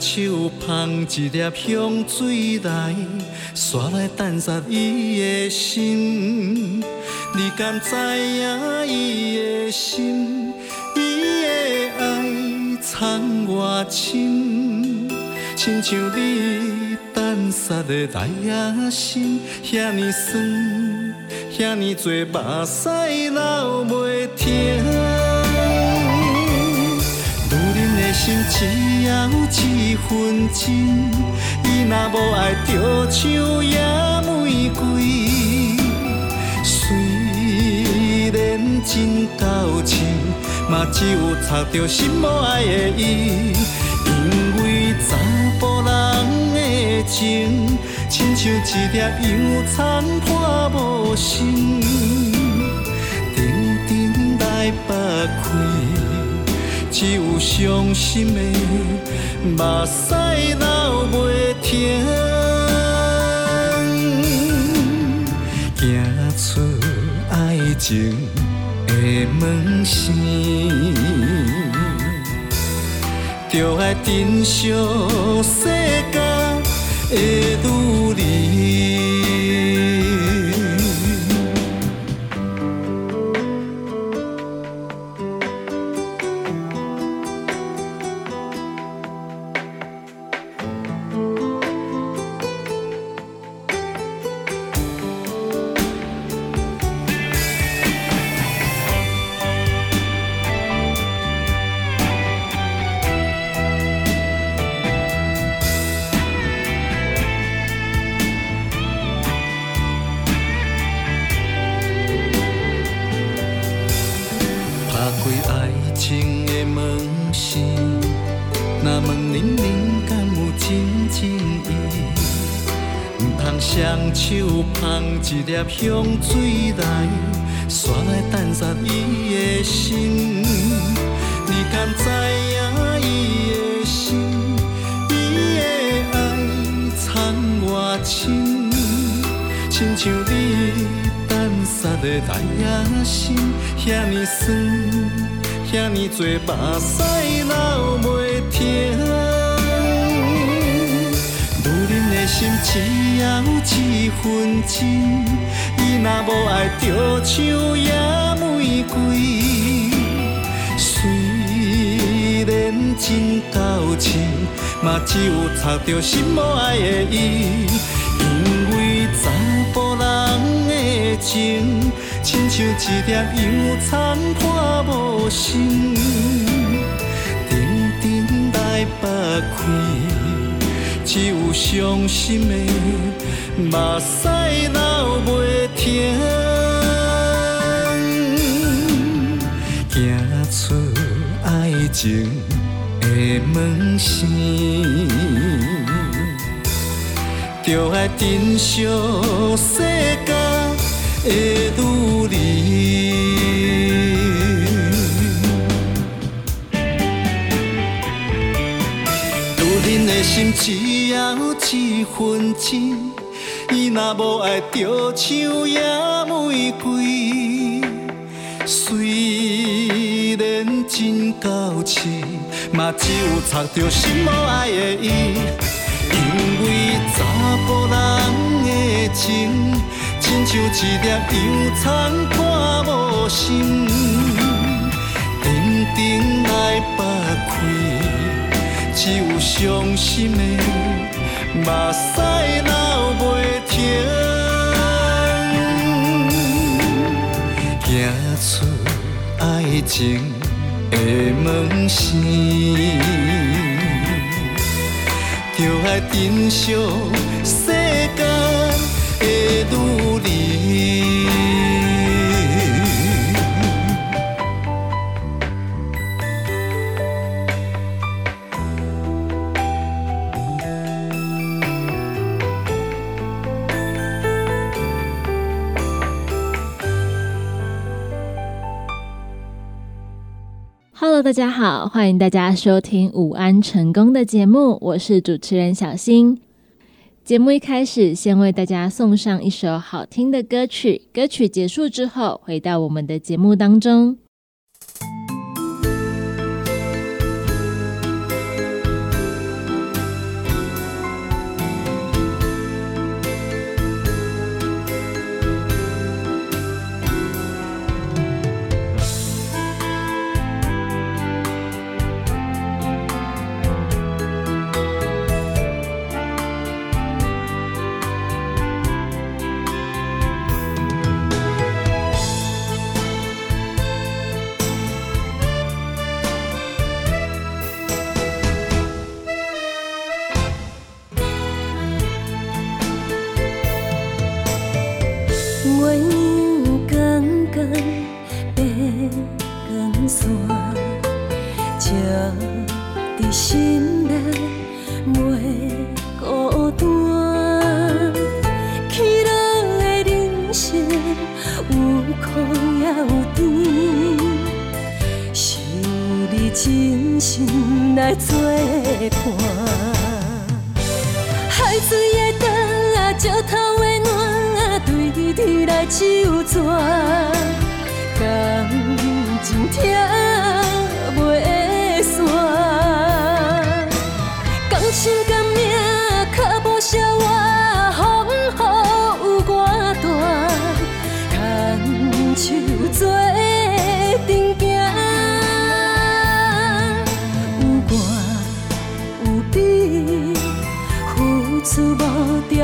手捧一粒香水来，煞来等煞伊的心。你敢知影伊的心？伊的爱藏偌深，亲像你等煞的来也心，遐尼酸，遐尼多目屎流袂停。心只有一分真，伊若无爱着像野玫瑰。虽然真够深，嘛只有插着心无爱的伊。因为查甫人的情，亲像一粒洋葱破无心，静静来剥开。只有伤心的目屎流袂停，行出爱情的门线，就爱珍惜世间的一粒香水来，煞来淡煞伊的心。你敢知影伊的心？伊的爱藏偌深，亲像你淡煞的来也心，遐尼酸，遐尼多目屎流袂停。女人的心只有一分真。无爱，着像野玫瑰。虽然真够深，嘛只有插着心无爱的伊。因为查甫人的情，亲像一粒洋葱破无心，静静来剥开，只有伤心的。目屎流袂停，行出爱情的门线，就爱珍惜世间的女人，女人的心只要一分真。若无爱，就像野玫瑰。虽然真够痴，嘛只有插着心无爱的伊。因为查甫人的情，亲像一粒洋葱看无心，静静来剥开，只有伤心的。目屎流袂停，行出爱情的门线，就爱珍惜世间的女人。大家好，欢迎大家收听午安成功的节目，我是主持人小新。节目一开始，先为大家送上一首好听的歌曲。歌曲结束之后，回到我们的节目当中。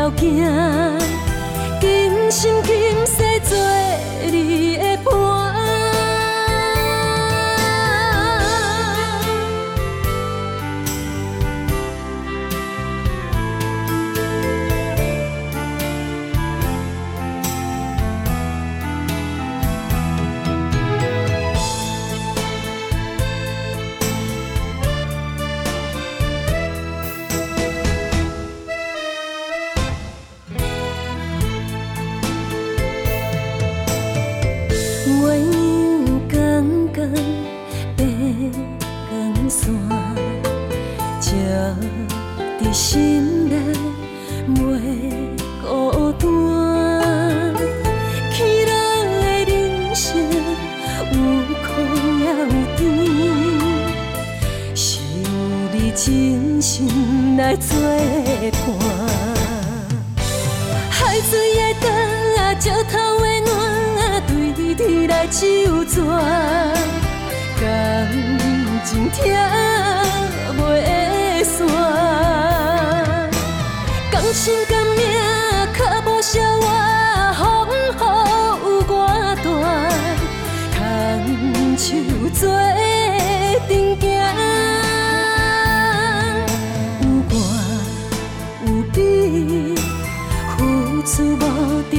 条件，今生今世做你。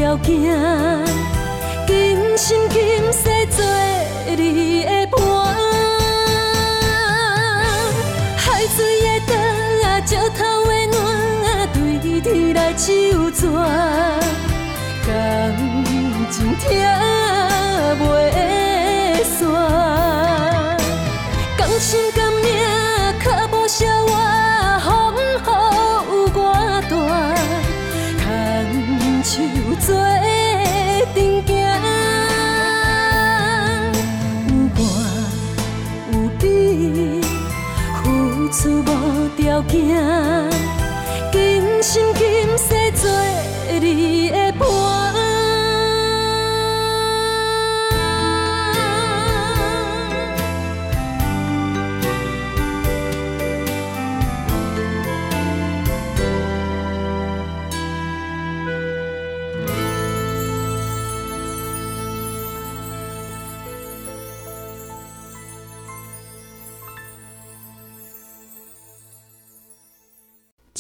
条件，今生今世做你的伴。海水的灯啊，石头的暖啊，对你来手转，感情疼。老囝。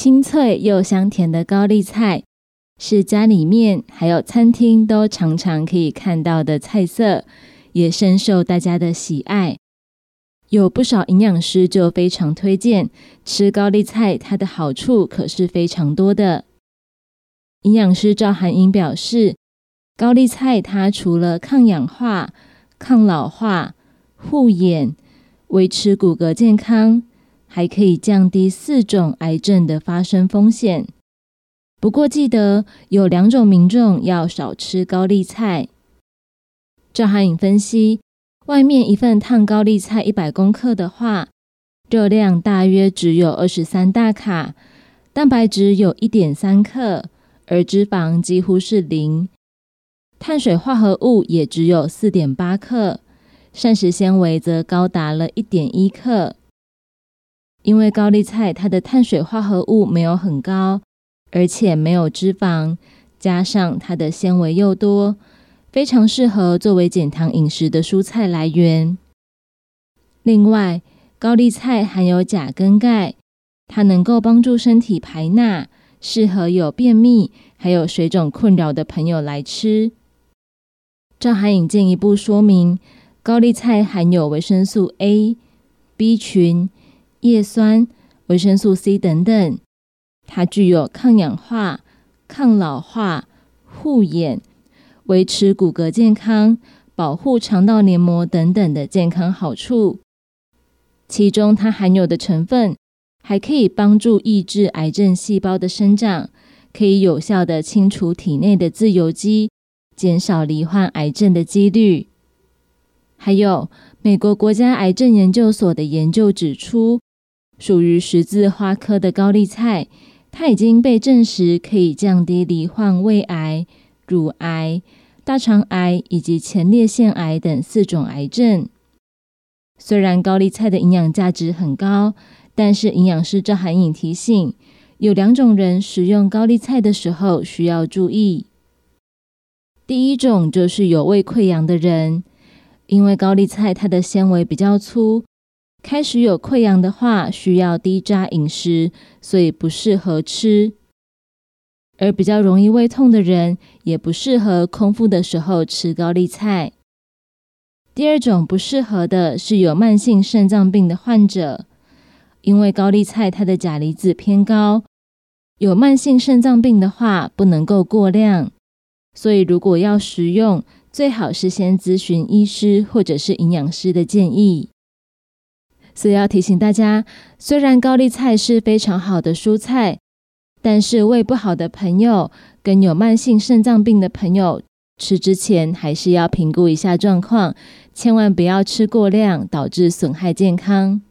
清脆又香甜的高丽菜，是家里面还有餐厅都常常可以看到的菜色，也深受大家的喜爱。有不少营养师就非常推荐吃高丽菜，它的好处可是非常多的。营养师赵涵英表示，高丽菜它除了抗氧化、抗老化、护眼、维持骨骼健康。还可以降低四种癌症的发生风险。不过记得有两种民众要少吃高丽菜。赵涵颖分析，外面一份烫高丽菜一百公克的话，热量大约只有二十三大卡，蛋白质有一点三克，而脂肪几乎是零，碳水化合物也只有四点八克，膳食纤维则高达了一点一克。因为高丽菜它的碳水化合物没有很高。而且没有脂肪，加上它的纤维又多，非常适合作为减糖饮食的蔬菜来源。另外，高丽菜含有钾跟钙，它能够帮助身体排钠，适合有便秘还有水肿困扰的朋友来吃。赵海颖进一步说明，高丽菜含有维生素 A、B 群、叶酸、维生素 C 等等。它具有抗氧化、抗老化、护眼、维持骨骼健康、保护肠道黏膜等等的健康好处。其中，它含有的成分还可以帮助抑制癌症细胞的生长，可以有效的清除体内的自由基，减少罹患癌症的几率。还有，美国国家癌症研究所的研究指出，属于十字花科的高丽菜。它已经被证实可以降低罹患胃癌、乳癌、大肠癌以及前列腺癌等四种癌症。虽然高丽菜的营养价值很高，但是营养师赵涵颖提醒，有两种人食用高丽菜的时候需要注意。第一种就是有胃溃疡的人，因为高丽菜它的纤维比较粗。开始有溃疡的话，需要低渣饮食，所以不适合吃。而比较容易胃痛的人，也不适合空腹的时候吃高丽菜。第二种不适合的是有慢性肾脏病的患者，因为高丽菜它的钾离子偏高，有慢性肾脏病的话不能够过量，所以如果要食用，最好是先咨询医师或者是营养师的建议。所以要提醒大家，虽然高丽菜是非常好的蔬菜，但是胃不好的朋友跟有慢性肾脏病的朋友吃之前，还是要评估一下状况，千万不要吃过量，导致损害健康。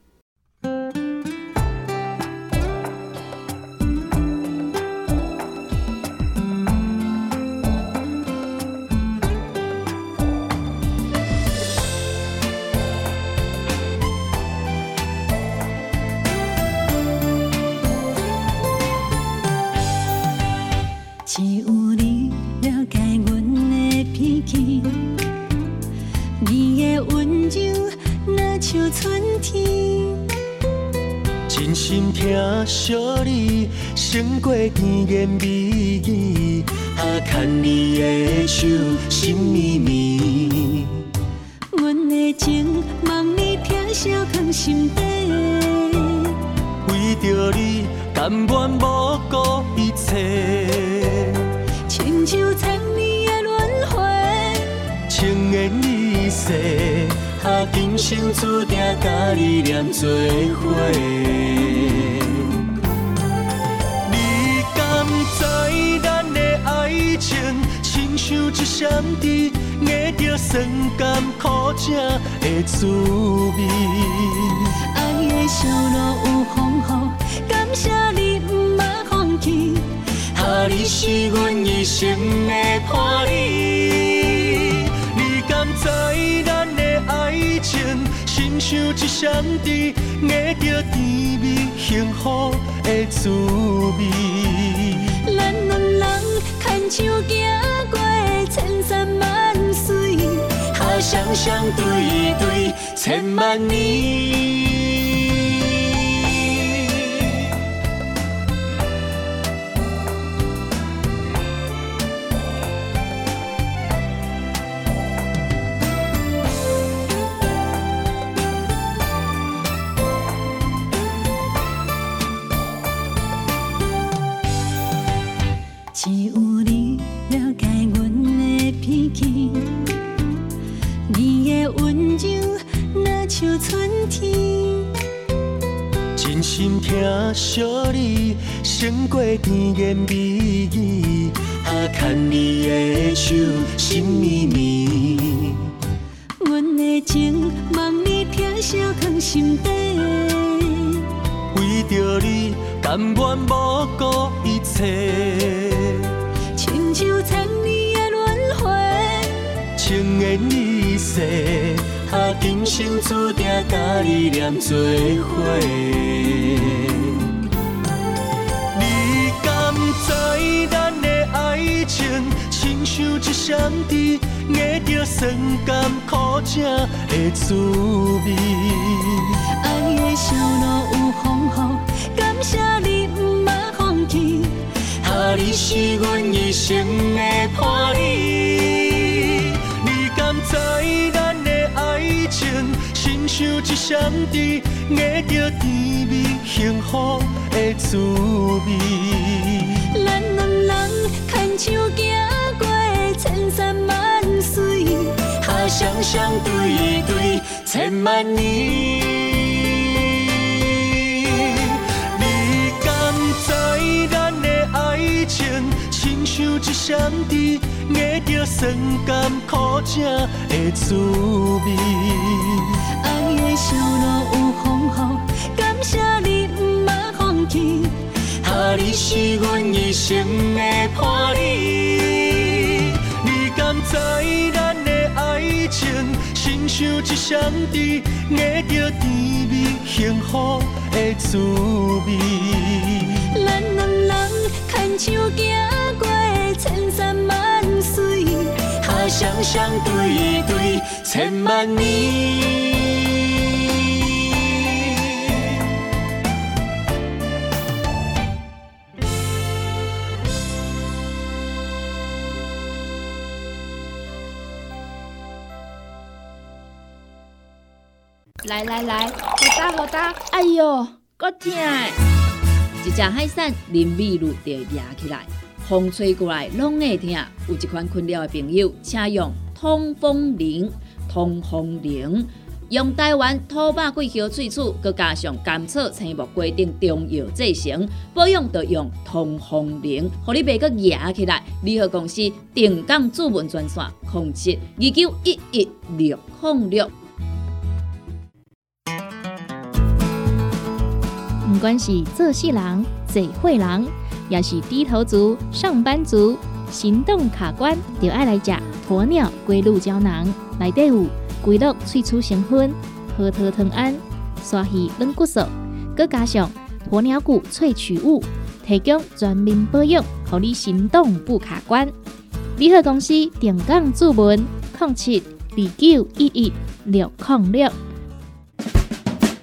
小你胜过甜言蜜语，啊，牵你的手，心绵绵。阮的情望你疼惜放心底，为着你甘愿不顾一切。亲像千年的轮回，情缘意世，啊，今生注定甲你念做伙。像一闪电，握着酸甘苦涩的滋味。爱的小路有风雨，感谢你不捌放弃。哈，你是阮一生的伴侣。你敢知咱的爱情，亲像一闪电，握着甜蜜幸福的滋味。手行过。千山万水，他双双对对，千万年。胜过甜言蜜语，啊，牵你的手，心绵绵。阮的情，望你疼惜藏心底。为着你，甘愿不顾一切。亲像千年的轮回，情缘意世，啊，今生注定甲你念做伙。情，亲像一双甜，握着酸甘苦涩的滋味。爱的小路有风雨，感谢你不捌放弃。啊，你是阮一生的伴侣。你敢知咱的爱情，亲像一双甜，握着甜蜜幸福的滋味。咱两人牵手行过千山万水，啊，双双对对千万年。你敢知咱的爱情，亲像一双甜，握着酸甘苦涩的滋味。爱的小路有风雨，你是阮一生的伴侣。你敢知咱的爱情，亲像一双甜，握着甜蜜幸福的滋味。咱两人牵手行过千山万水，啊，双双对对千万年。来来来，好打好打，哎哟，够痛！一只海扇林密路就压起来，风吹过来拢会痛。有一款困扰的朋友，请用通风铃。通风铃用台湾土白桂花萃取，佮加上甘草、青木、规定中药制成，保养就用通风铃，互你袂佮压起来。联合公司定岗主文专线：零七二九一一六六。不管是做事人、嘴会人，也是低头族、上班族，行动卡关，就爱来食鸵鸟龟鹿胶囊。内底有龟鹿萃取成分，核桃藤胺、刷鱼软骨素，佮加上鸵鸟骨萃取物，提供全面保养，让你行动不卡关。联合公司定岗注文：零七二九一一六零六。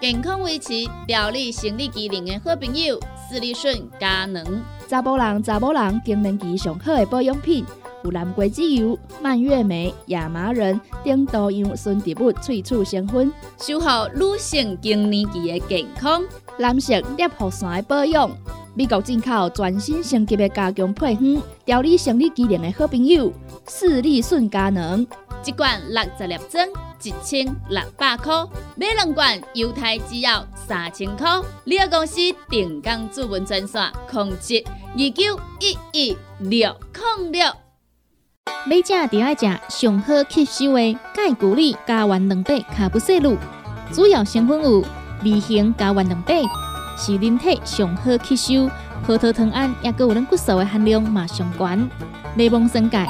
健康维持、调理生理机能的好朋友——斯利顺佳能。查甫人、查某人经年期上好的保养品，有蓝桂枝油、蔓越莓、亚麻仁等多样纯植物萃取成分，守护女性经年期的健康。男性尿护伞的保养，美国进口全新升级的加强配方，调理生理机能的好朋友——斯利顺佳能。一罐六十粒装，一千六百块；买两罐，犹太只要三千块。你个公司定岗主文专线：控制二九一一六零六。每只就爱食上好吸收的钙骨力加完两百卡布西露，主要成分有微型加完两百，是人体上好吸收。葡萄糖胺也佮有咱骨素的含量嘛上悬，内蒙生钙。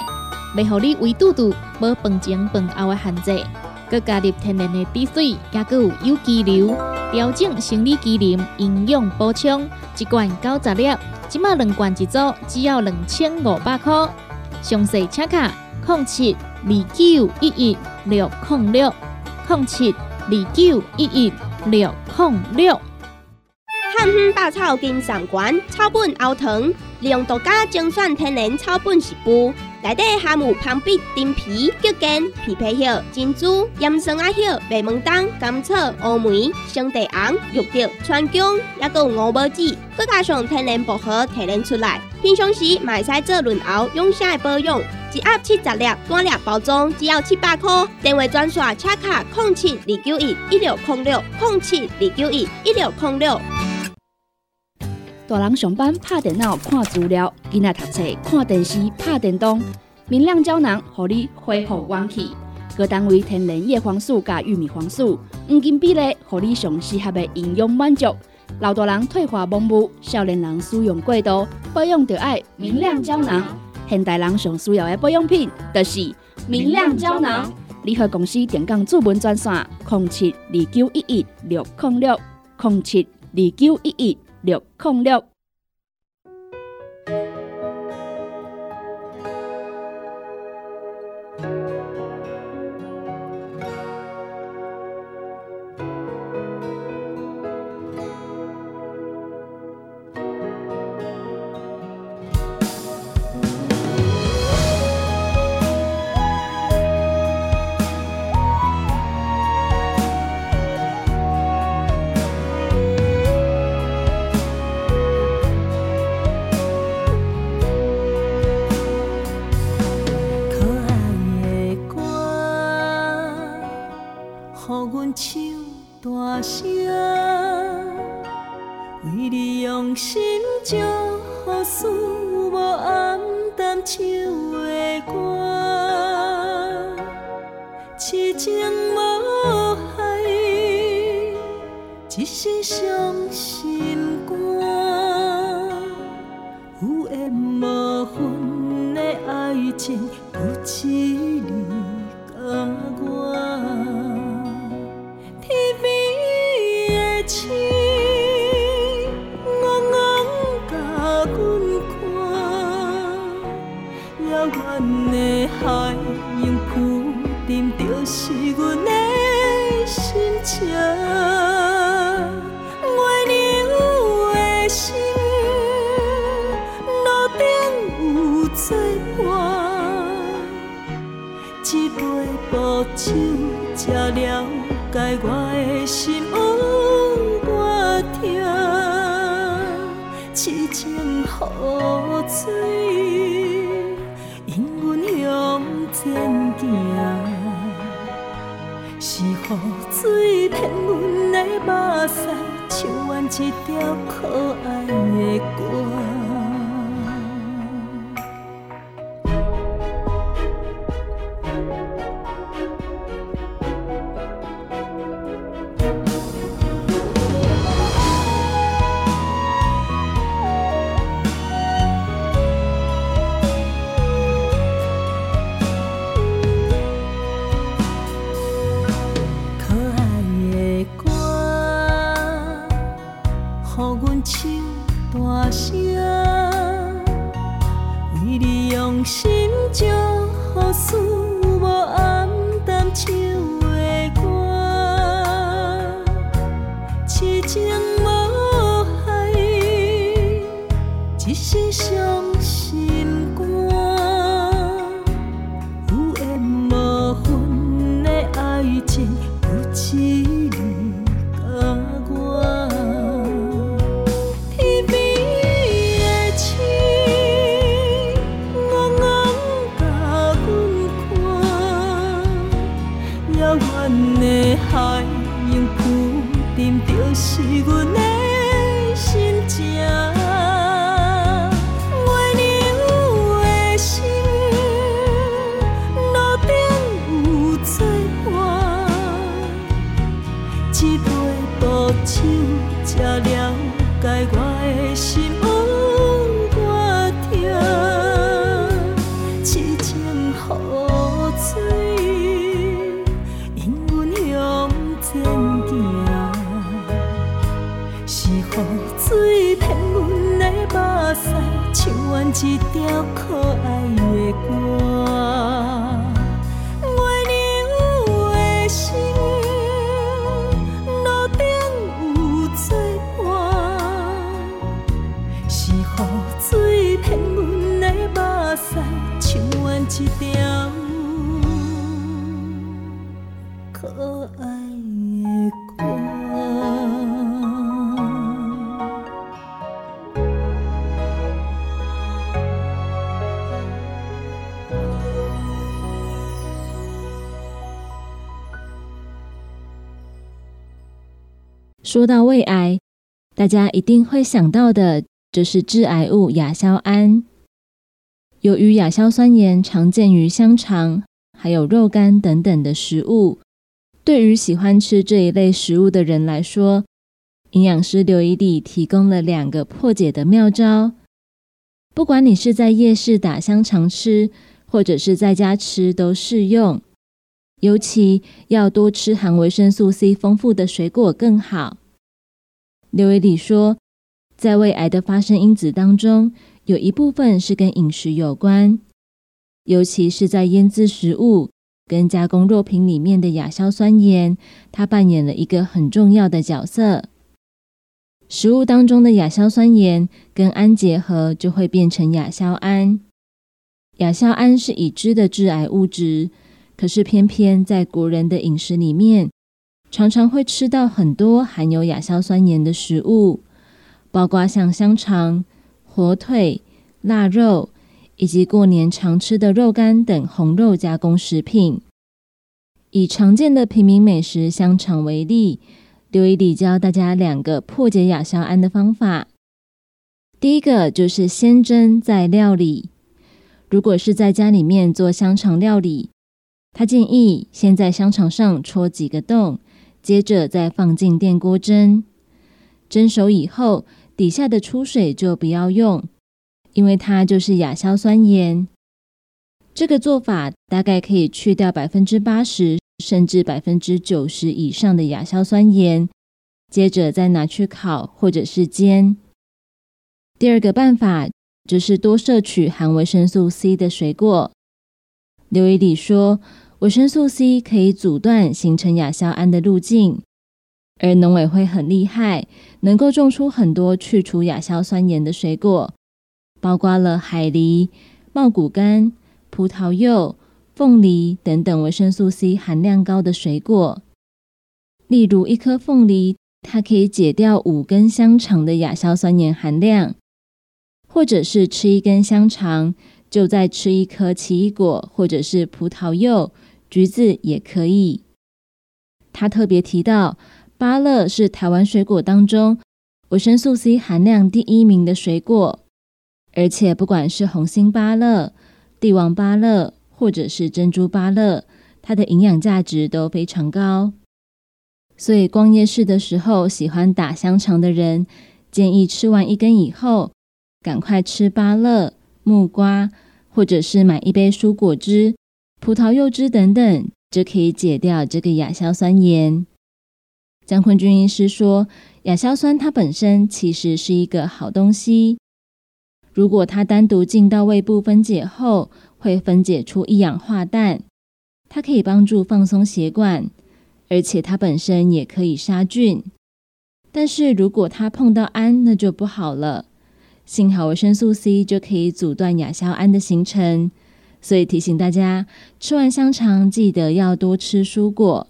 袂互你胃肚肚无饭前饭后的限制，佮加入天然的滴水，也佮有有机硫，调整生理机能，营养补充，一罐九十粒，即马两罐一组，只要两千五百块。详细请卡零七二九一一六零六零七二九一一六零六。汉方百草金上馆草本熬糖，利用独家精选天然草本食补，内底含有攀壁、丁皮、桔梗、枇杷叶、珍珠、岩松啊叶、白门冬、甘草、乌梅、生地红、玉竹、川芎，还有五宝子，佮加上天然薄荷提炼出来。平常时买使做润喉养生的保养，一盒七十粒，单粒包装只要七百块。电话专线：车卡空七二九一一六空六空七二九一一六空六。大人上班拍电脑看资料，囡仔读册看电视拍电动。明亮胶囊，互你恢复元气。各单位天然叶黄素加玉米黄素，黄金比例，互你上适合的营养满足。老大人退化盲目，少年人使用过度，保养就要明亮胶囊。现代人上需要的保养品，就是明亮胶囊。联合公司电讲主文专线：零七二九一一六零六零七二九一一六零六。有缘无分的爱情，不止你甲我。天边的星，戆戆甲阮看，遥远的海，用浮沉，就是阮的心情。才了解我的心有多痛。痴情雨水，引阮向前行，是雨水骗阮的目屎，像阮一条可爱的。一些。说到胃癌，大家一定会想到的就是致癌物亚硝胺。由于亚硝酸盐常见于香肠、还有肉干等等的食物，对于喜欢吃这一类食物的人来说，营养师刘一丽提供了两个破解的妙招。不管你是在夜市打香肠吃，或者是在家吃，都适用。尤其要多吃含维生素 C 丰富的水果更好。刘伟礼说，在胃癌的发生因子当中，有一部分是跟饮食有关，尤其是在腌制食物跟加工肉品里面的亚硝酸盐，它扮演了一个很重要的角色。食物当中的亚硝酸盐跟氨结合，就会变成亚硝胺。亚硝胺是已知的致癌物质。可是，偏偏在国人的饮食里面，常常会吃到很多含有亚硝酸盐的食物，包括像香肠、火腿、腊肉，以及过年常吃的肉干等红肉加工食品。以常见的平民美食香肠为例，刘一礼教大家两个破解亚硝胺的方法。第一个就是先蒸再料理。如果是在家里面做香肠料理，他建议先在香肠上戳几个洞，接着再放进电锅蒸。蒸熟以后，底下的出水就不要用，因为它就是亚硝酸盐。这个做法大概可以去掉百分之八十甚至百分之九十以上的亚硝酸盐，接着再拿去烤或者是煎。第二个办法就是多摄取含维生素 C 的水果。刘一礼说。维生素 C 可以阻断形成亚硝胺的路径，而农委会很厉害，能够种出很多去除亚硝酸盐的水果，包括了海梨、茂谷柑、葡萄柚、凤梨等等维生素 C 含量高的水果。例如，一颗凤梨，它可以解掉五根香肠的亚硝酸盐含量，或者是吃一根香肠，就再吃一颗奇异果，或者是葡萄柚。橘子也可以。他特别提到，芭乐是台湾水果当中维生素 C 含量第一名的水果，而且不管是红心芭乐、帝王芭乐或者是珍珠芭乐，它的营养价值都非常高。所以逛夜市的时候，喜欢打香肠的人，建议吃完一根以后，赶快吃芭乐、木瓜，或者是买一杯蔬果汁。葡萄柚汁等等，就可以解掉这个亚硝酸盐。江坤军医师说，亚硝酸它本身其实是一个好东西。如果它单独进到胃部分解后，会分解出一氧化氮，它可以帮助放松血管，而且它本身也可以杀菌。但是如果它碰到氨，那就不好了。幸好维生素 C 就可以阻断亚硝胺的形成。所以提醒大家，吃完香肠记得要多吃蔬果。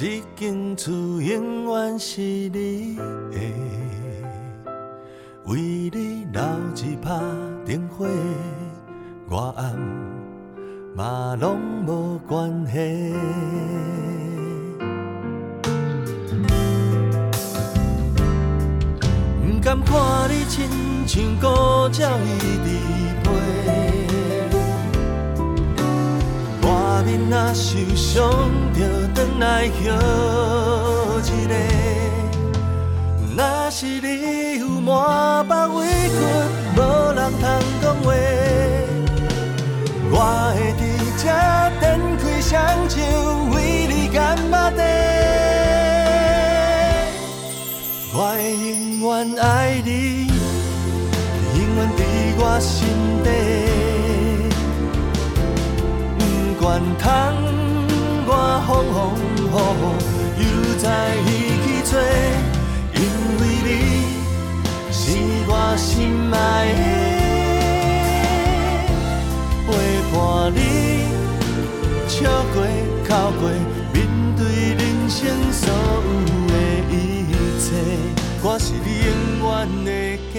这间厝永远是你的，为你留一拍灯火，我暗嘛拢无关系。不甘看你亲像孤鸟依伫被。你若受伤，就转来歇一个。若是你有满腹委屈，无人通讲话，我会伫这展开双手，为你干巴地。我会永远爱你，永远伫我心底。愿通我风风雨雨又再一起做，因为你是我心爱的，陪伴你笑过、哭过，面对人生所有的一切，我是你永远的家。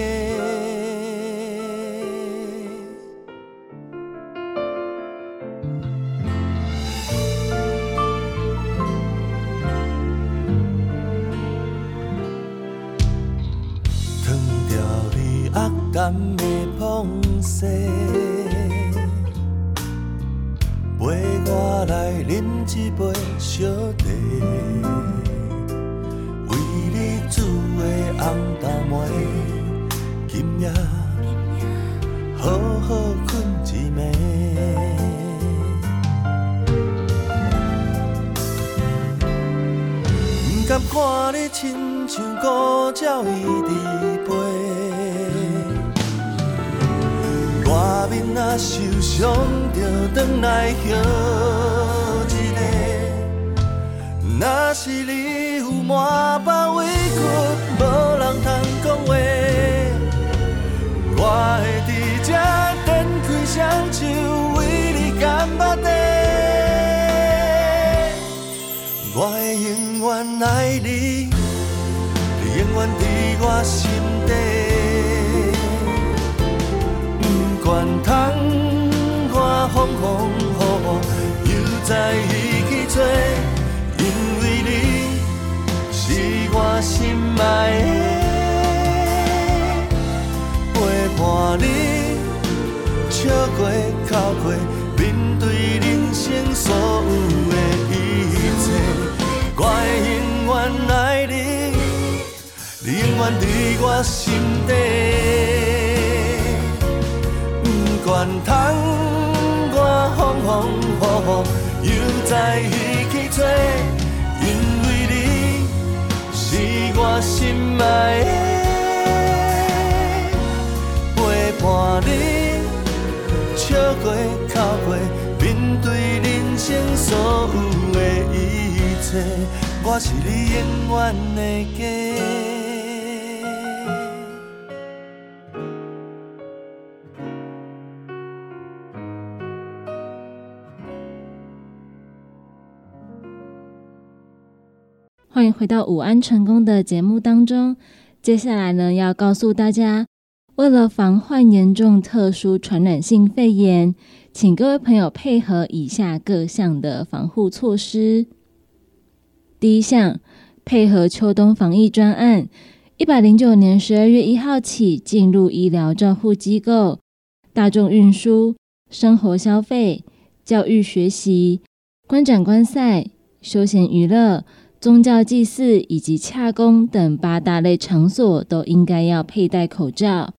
你永远伫我心底。不管通我风风雨雨又再一起做，因为你是我心爱的，陪伴你笑过、哭过，面对人生所有的一切，我是你永远的家。回到午安成功的节目当中。接下来呢，要告诉大家，为了防患严重特殊传染性肺炎，请各位朋友配合以下各项的防护措施。第一项，配合秋冬防疫专案，一百零九年十二月一号起，进入医疗照护机构、大众运输、生活消费、教育学习、观展观赛、休闲娱乐。宗教祭祀以及洽公等八大类场所都应该要佩戴口罩。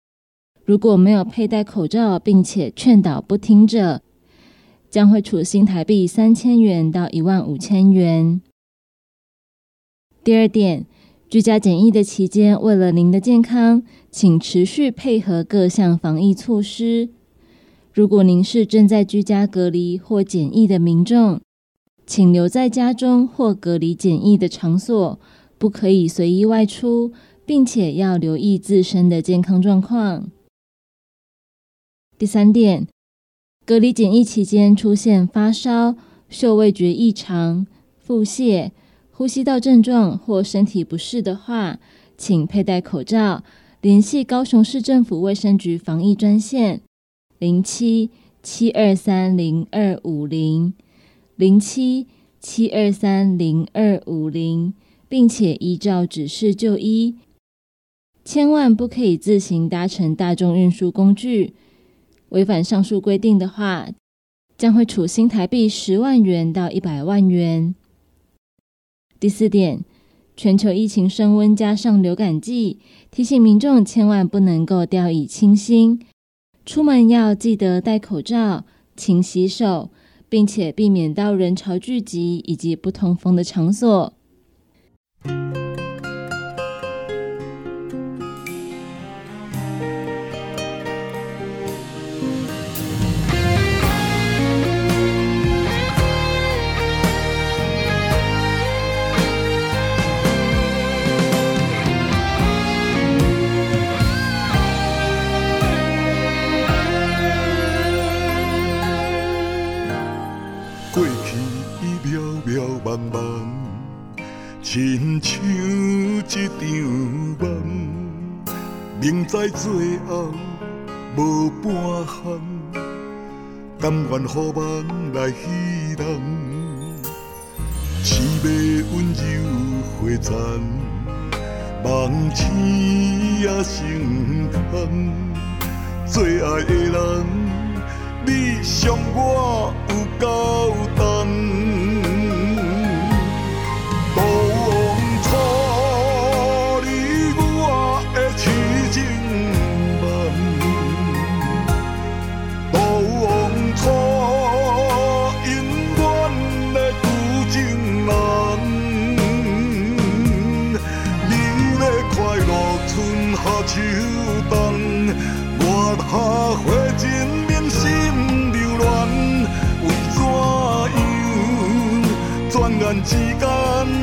如果没有佩戴口罩，并且劝导不听者，将会处新台币三千元到一万五千元。第二点，居家检疫的期间，为了您的健康，请持续配合各项防疫措施。如果您是正在居家隔离或检疫的民众，请留在家中或隔离检疫的场所，不可以随意外出，并且要留意自身的健康状况。第三点，隔离检疫期间出现发烧、嗅味觉异常、腹泻、呼吸道症状或身体不适的话，请佩戴口罩，联系高雄市政府卫生局防疫专线零七七二三零二五零。零七七二三零二五零，并且依照指示就医，千万不可以自行搭乘大众运输工具。违反上述规定的话，将会处新台币十万元到一百万元。第四点，全球疫情升温，加上流感季，提醒民众千万不能够掉以轻心，出门要记得戴口罩，勤洗手。并且避免到人潮聚集以及不通风的场所。茫茫，亲像一场梦，明知最后无半项，甘愿予梦来戏弄，凄美温柔花残，梦醒也成空，最爱的人。你伤我有够重，之间，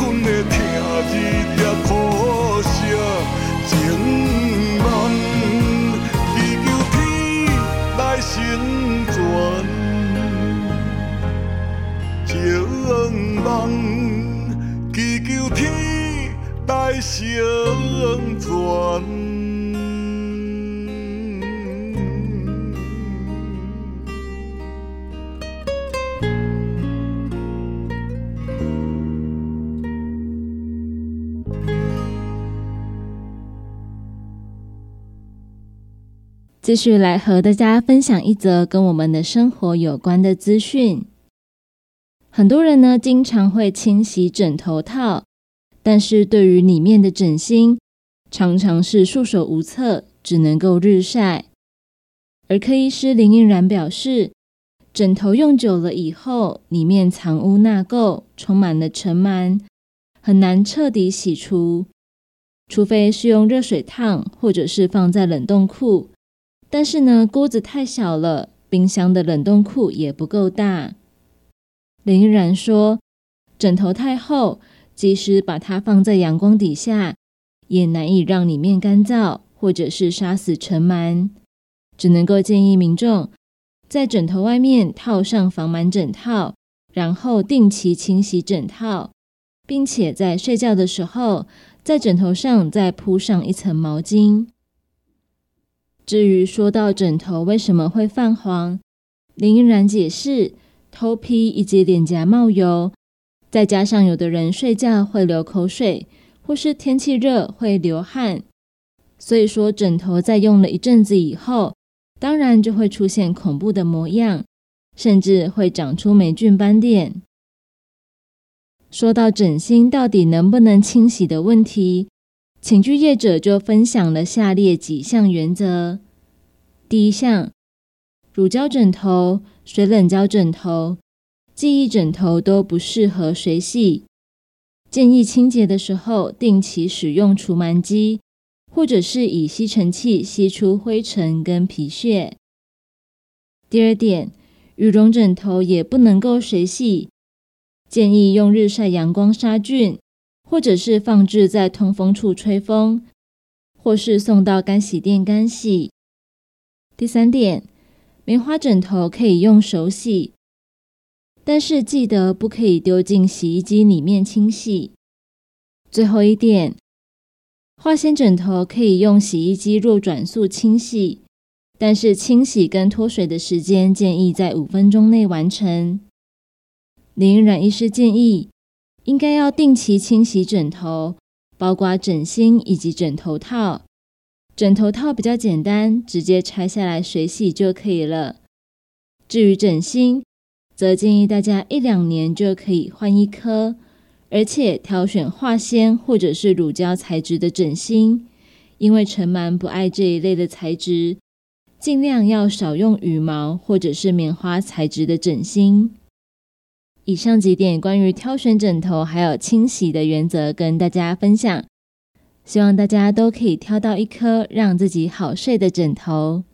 阮的听日夜苦声情梦，祈求天来成全，情梦，祈求天来成全。继续来和大家分享一则跟我们的生活有关的资讯。很多人呢，经常会清洗枕头套，但是对于里面的枕芯，常常是束手无策，只能够日晒。儿科医师林映然表示，枕头用久了以后，里面藏污纳垢，充满了尘螨，很难彻底洗除，除非是用热水烫，或者是放在冷冻库。但是呢，锅子太小了，冰箱的冷冻库也不够大。林然说，枕头太厚，即使把它放在阳光底下，也难以让里面干燥，或者是杀死尘螨。只能够建议民众在枕头外面套上防螨枕套，然后定期清洗枕套，并且在睡觉的时候，在枕头上再铺上一层毛巾。至于说到枕头为什么会泛黄，林依然解释，头皮以及脸颊冒油，再加上有的人睡觉会流口水，或是天气热会流汗，所以说枕头在用了一阵子以后，当然就会出现恐怖的模样，甚至会长出霉菌斑点。说到枕芯到底能不能清洗的问题。寝具业者就分享了下列几项原则：第一项，乳胶枕头、水冷胶枕头、记忆枕头都不适合水洗，建议清洁的时候定期使用除螨机，或者是以吸尘器吸出灰尘跟皮屑。第二点，羽绒枕头也不能够水洗，建议用日晒阳光杀菌。或者是放置在通风处吹风，或是送到干洗店干洗。第三点，棉花枕头可以用手洗，但是记得不可以丢进洗衣机里面清洗。最后一点，化纤枕头可以用洗衣机弱转速清洗，但是清洗跟脱水的时间建议在五分钟内完成。林染医师建议。应该要定期清洗枕头，包括枕芯以及枕头套。枕头套比较简单，直接拆下来水洗就可以了。至于枕芯，则建议大家一两年就可以换一颗，而且挑选化纤或者是乳胶材质的枕芯，因为尘螨不爱这一类的材质，尽量要少用羽毛或者是棉花材质的枕芯。以上几点关于挑选枕头还有清洗的原则，跟大家分享。希望大家都可以挑到一颗让自己好睡的枕头。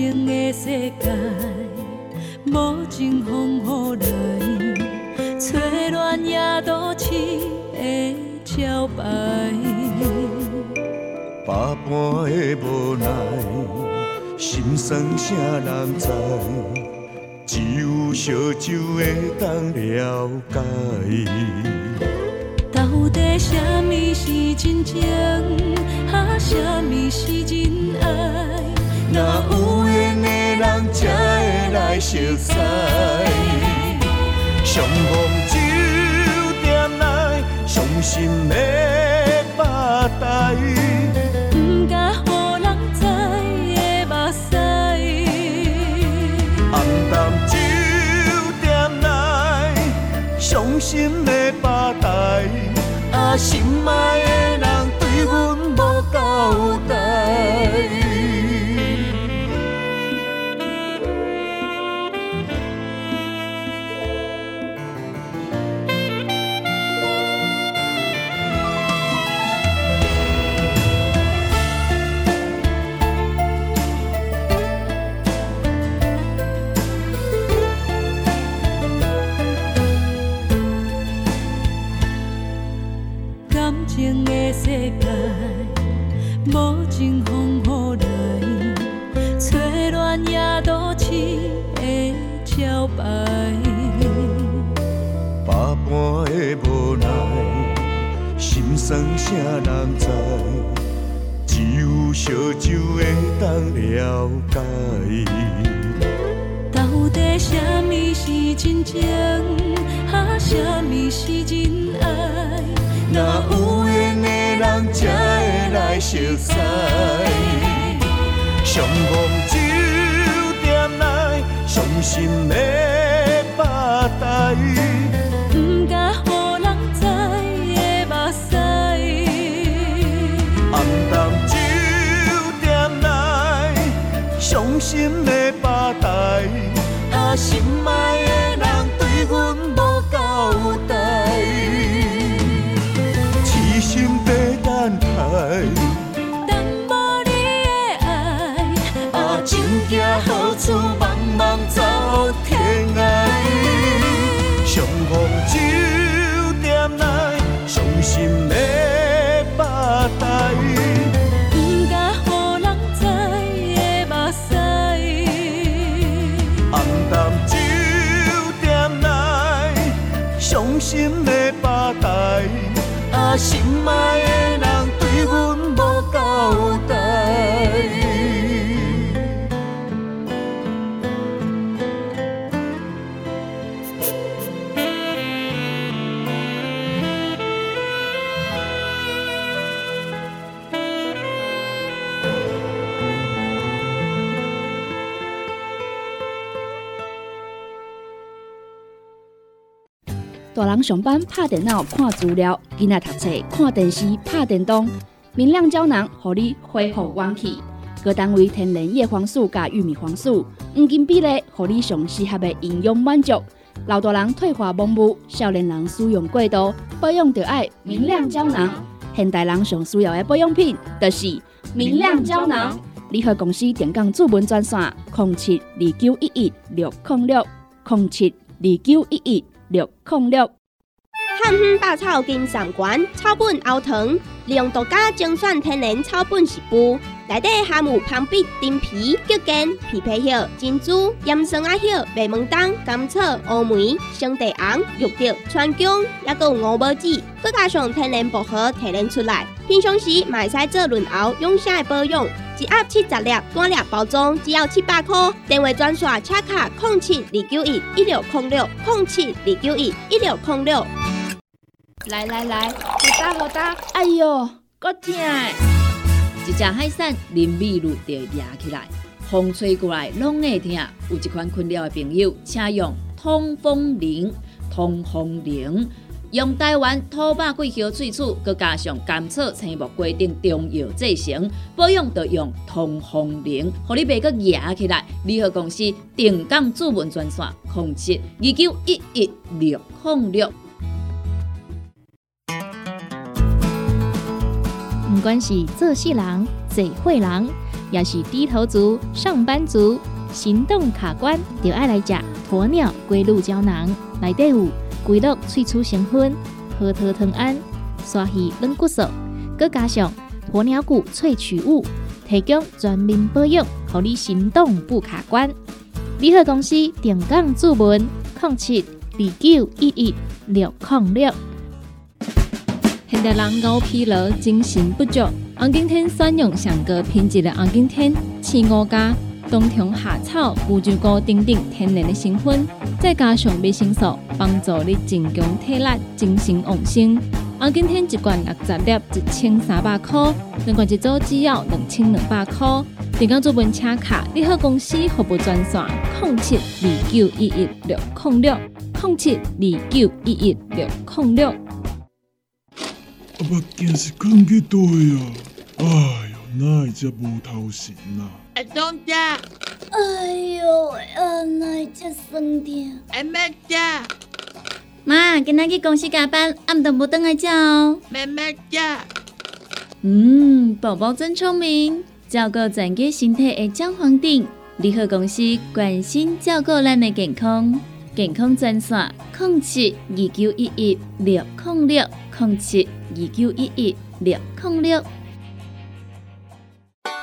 情的世界，无情风雨来，吹乱夜都市的招牌。百般的无奈，心酸谁人知？只有烧酒会当了解。到底什么是真情？啊，什么是真爱？若有缘的人才会来熟悉，相逢酒店内，伤心的巴台，不敢予人知的目屎。暗淡酒店内，伤心的巴台，啊，心爱的人对阮无交代。伤心的巴台，啊，心爱的人对阮无交代。大人上班拍电脑看资料，囡仔读册看电视拍电动。明亮胶囊，互你恢复元气。各单位天然叶黄素加玉米黄素，黄金比例，互你上适合的营养满足。老大人退化盲目，少年人使用过度，保养就爱明亮胶囊。现代人上需要的保养品，就是明亮胶囊。联合公司电讲主文专线：零七二九一一六零六零七二九一一六零六。汉方百草金上馆草本熬汤，利用独家精选天然草本食补，内底含有芳碧、丁皮、桔梗、枇杷叶、珍珠、岩松仔叶、麦门冬、甘草、乌梅、生地黄、玉竹、川芎，还有五宝子，再加上天然薄荷提炼出来。平常时嘛会使做润喉养声的保养，一盒七十粒，单粒包装只要七百块。电话专线：车卡空七二九一一六空六空七二九一一六空六。来来来，好打好打，哎哟，够痛的！一只海扇淋雨就压起来，风吹过来拢会痛。有一款困扰的朋友，请用通风铃。通风铃用台湾土白桂花萃取，佮加上甘草、青木规定中药制成，保养要用通风灵，互你袂佮压起来。联合公司定岗主文专线：零七二九一一六零六。不管是做事人、做会人，也是低头族、上班族，行动卡关，就爱来食鸵鸟龟鹿胶囊。内底有龟鹿萃取成分、核桃藤胺、鲨鱼软骨素，佮加上鸵鸟骨萃取物，提供全面保养，让你行动不卡关。联合公司定岗注文：零七二九一一六零六。现代人熬疲劳、精神不足，红景天选用上个品质的红景天青五加冬虫夏草、乌鸡菇等等天然的成分，再加上维生素，帮助你增强体力、精神旺盛。红景天一罐六十粒，一千三百块；两罐一组只要两千两百块。订购做本车卡，你好公司服务专线：零七二九一一六零六零七二九一一六零六。目镜是放去倒啊？哎哟，哪会遮无头神啊？会当食，哎呦，啊，哪只酸痛？会要食，妈，今仔去公司加班，暗顿无转来食哦。要要食。嗯，宝宝真聪明，照顾全家身体的姜黄锭。联合公司关心照顾咱的健康，健康专线：零七二九一一六零六零七二九一一六零六。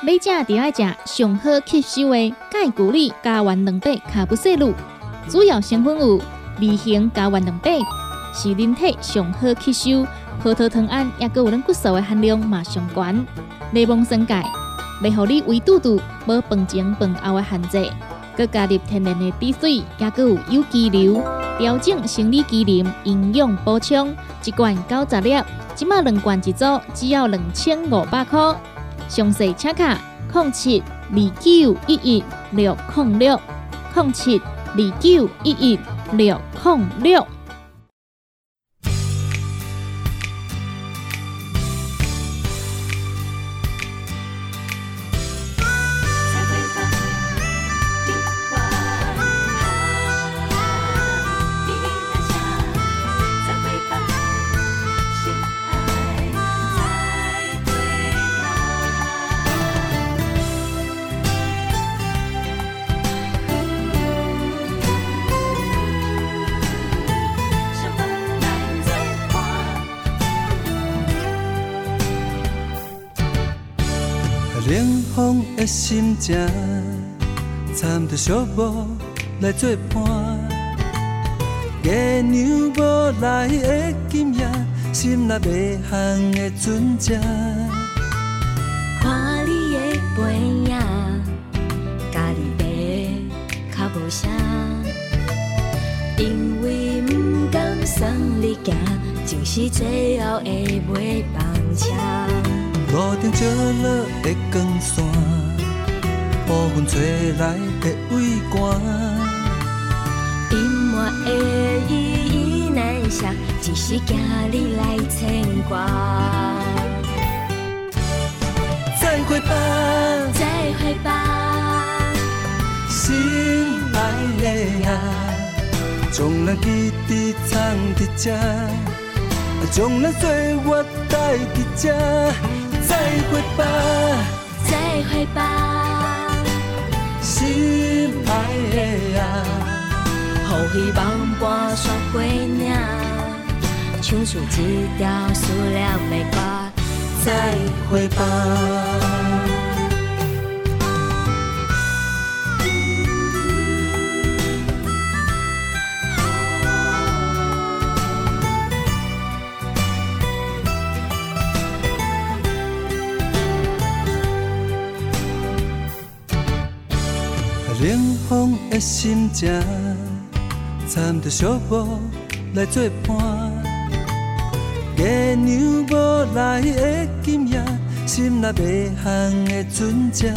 买食就爱食上好吸收的钙骨力加丸两百卡布西露，主要成分有二型加丸两百，是人体上好吸收。葡萄糖胺也佮有咱骨素的含量嘛上悬。内蒙生钙，袂互你胃肚肚无饭前饭后的限制，佮加入天然的滴水，也佮有有机硫，调整生理机能，营养补充。一罐九十粒，即马两罐一组，只要两千五百块。详细请卡零七二九一一六零六零七二九一一六零六。心情，掺着寂寞来作伴。月娘无来的今夜，心内迷航的船只。看你的背影，家己爬较无声，因为不甘送你行，就是最后的尾班车。路灯照落的光线，乌云吹来的微寒。隐瞒的意义难舍，只是惊你来牵挂。再会吧，再会吧，心爱的啊，将咱记伫藏伫这，将咱岁月带伫这。再会吧，再会吧，心爱的啊，予希望伴雪过岭，唱出一条思念的歌。再会吧。的心情，掺着寂寞来作伴。月娘无来的今夜，心内迷航的船只。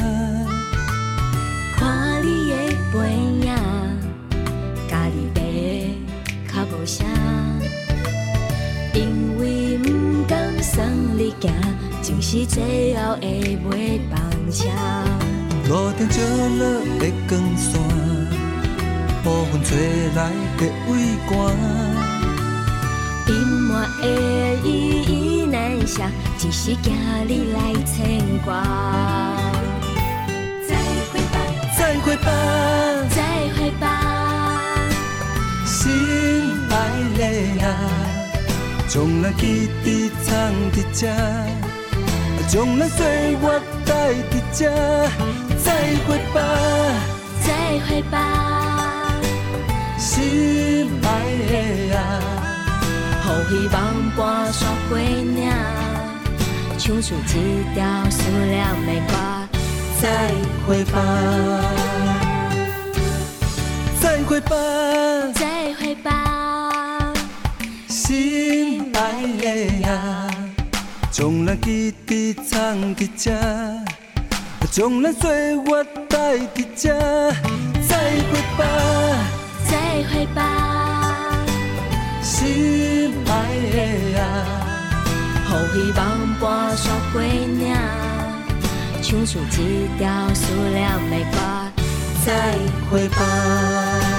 看你的背影，家己爬较无声，因为不甘送你行，就是最后的尾班车。路灯照落的光线，部分吹来的微寒。隐瞒的意义难舍，只是惊你来牵挂。再会吧，再会吧，再会吧，心爱的啊，将来记伫藏伫这，将来岁月带伫这。再会吧，再会吧，心爱的啊，予希望伴雪过岭，唱出一条思念的歌。再会吧，再会吧，再会吧，心爱的啊，将咱记伫藏伫这。将咱岁月带伫这，再会吧，再会吧，心爱的啊，予希望伴雪过岭，唱出一条思念的歌。再会吧。